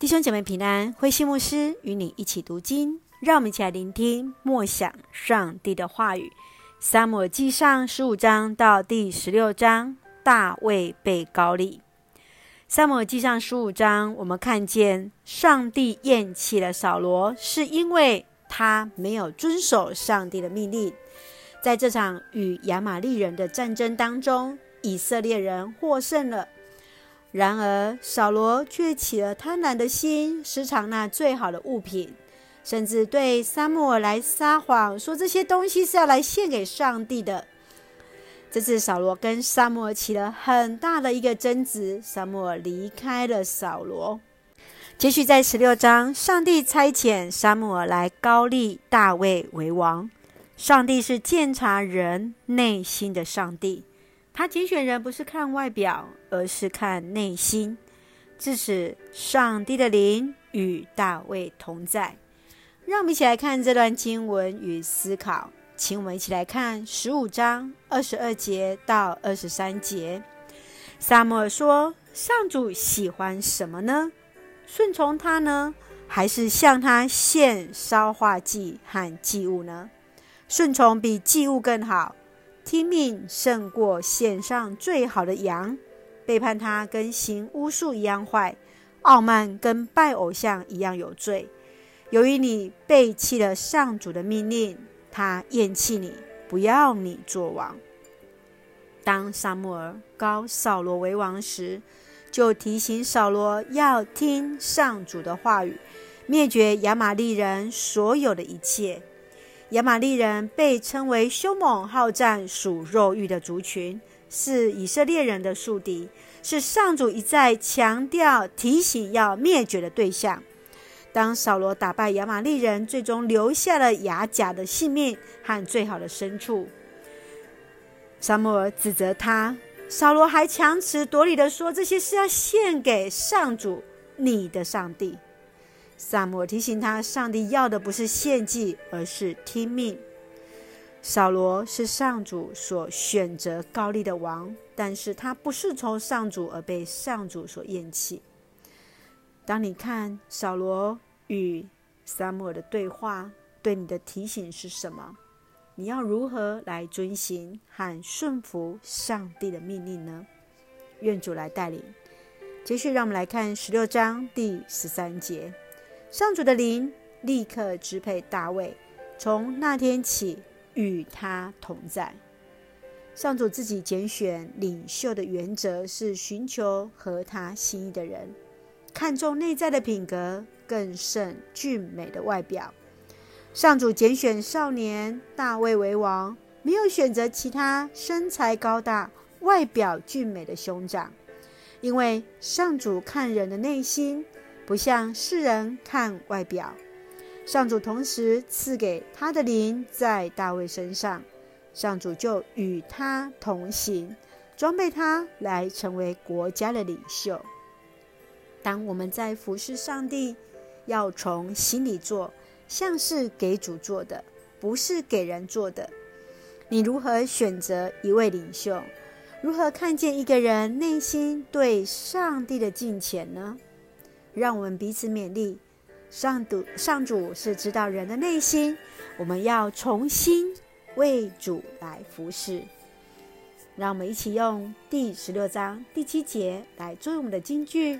弟兄姐妹平安，慧馨牧师与你一起读经，让我们一起来聆听默想上帝的话语。撒母耳记上十五章到第十六章，大卫被膏立。撒母耳记上十五章，我们看见上帝厌弃了扫罗，是因为他没有遵守上帝的命令。在这场与亚玛力人的战争当中，以色列人获胜了。然而，扫罗却起了贪婪的心，私藏那最好的物品，甚至对撒母耳来撒谎，说这些东西是要来献给上帝的。这次扫罗跟撒母耳起了很大的一个争执，撒母耳离开了扫罗。继续在十六章，上帝差遣撒母耳来膏立大卫为王。上帝是鉴察人内心的上帝。他拣选人不是看外表，而是看内心。自此，上帝的灵与大卫同在。让我们一起来看这段经文与思考。请我们一起来看十五章二十二节到二十三节。撒母耳说：“上主喜欢什么呢？顺从他呢，还是向他献烧化祭和祭物呢？顺从比祭物更好。”听命胜过献上最好的羊，背叛他跟行巫术一样坏，傲慢跟拜偶像一样有罪。由于你背弃了上主的命令，他厌弃你，不要你做王。当撒母耳膏扫罗为王时，就提醒扫罗要听上主的话语，灭绝亚玛力人所有的一切。亚玛力人被称为凶猛好战、属肉欲的族群，是以色列人的宿敌，是上主一再强调、提醒要灭绝的对象。当扫罗打败亚玛力人，最终留下了亚甲的性命和最好的牲畜，撒母耳指责他，扫罗还强词夺理地说：“这些是要献给上主，你的上帝。”撒母耳提醒他，上帝要的不是献祭，而是听命。扫罗是上主所选择高丽的王，但是他不是从上主而被上主所厌弃。当你看扫罗与撒母尔的对话，对你的提醒是什么？你要如何来遵行和顺服上帝的命令呢？愿主来带领。接续，让我们来看十六章第十三节。上主的灵立刻支配大卫，从那天起与他同在。上主自己拣选领袖的原则是寻求合他心意的人，看重内在的品格，更胜俊美的外表。上主拣选少年大卫为王，没有选择其他身材高大、外表俊美的兄长，因为上主看人的内心。不像世人看外表，上主同时赐给他的灵在大卫身上，上主就与他同行，装备他来成为国家的领袖。当我们在服侍上帝，要从心里做，像是给主做的，不是给人做的。你如何选择一位领袖？如何看见一个人内心对上帝的敬虔呢？让我们彼此勉励，上主上主是知道人的内心，我们要重新为主来服侍。让我们一起用第十六章第七节来作为我们的金句，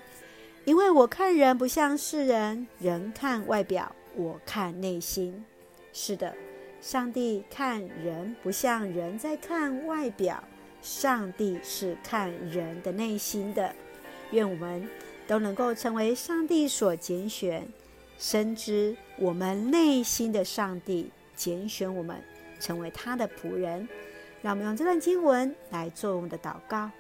因为我看人不像世人，人看外表，我看内心。是的，上帝看人不像人在看外表，上帝是看人的内心的。愿我们。都能够成为上帝所拣选，深知我们内心的上帝拣选我们成为他的仆人。让我们用这段经文来做我们的祷告。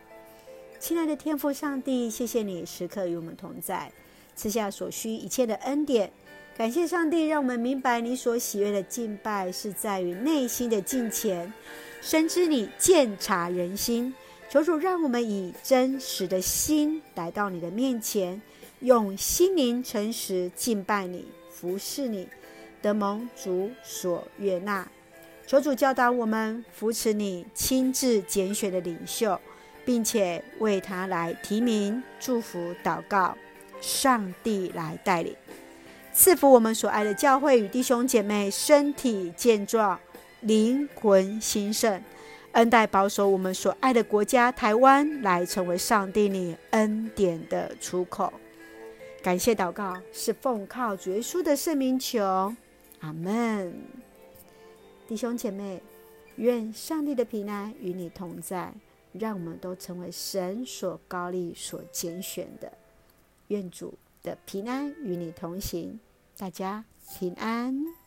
亲爱的天父上帝，谢谢你时刻与我们同在，赐下所需一切的恩典。感谢上帝，让我们明白你所喜悦的敬拜是在于内心的敬虔，深知你鉴察人心。求主让我们以真实的心来到你的面前，用心灵诚实敬拜你、服侍你，得蒙主所悦纳。求主教导我们扶持你亲自拣选的领袖，并且为他来提名、祝福、祷告。上帝来带领，赐福我们所爱的教会与弟兄姐妹身体健壮，灵魂兴盛，恩待保守我们所爱的国家台湾，来成为上帝你恩典的出口。感谢祷告，是奉靠主耶稣的圣名求，阿门。弟兄姐妹，愿上帝的平安与你同在，让我们都成为神所高立、所拣选的。愿主的平安与你同行，大家平安。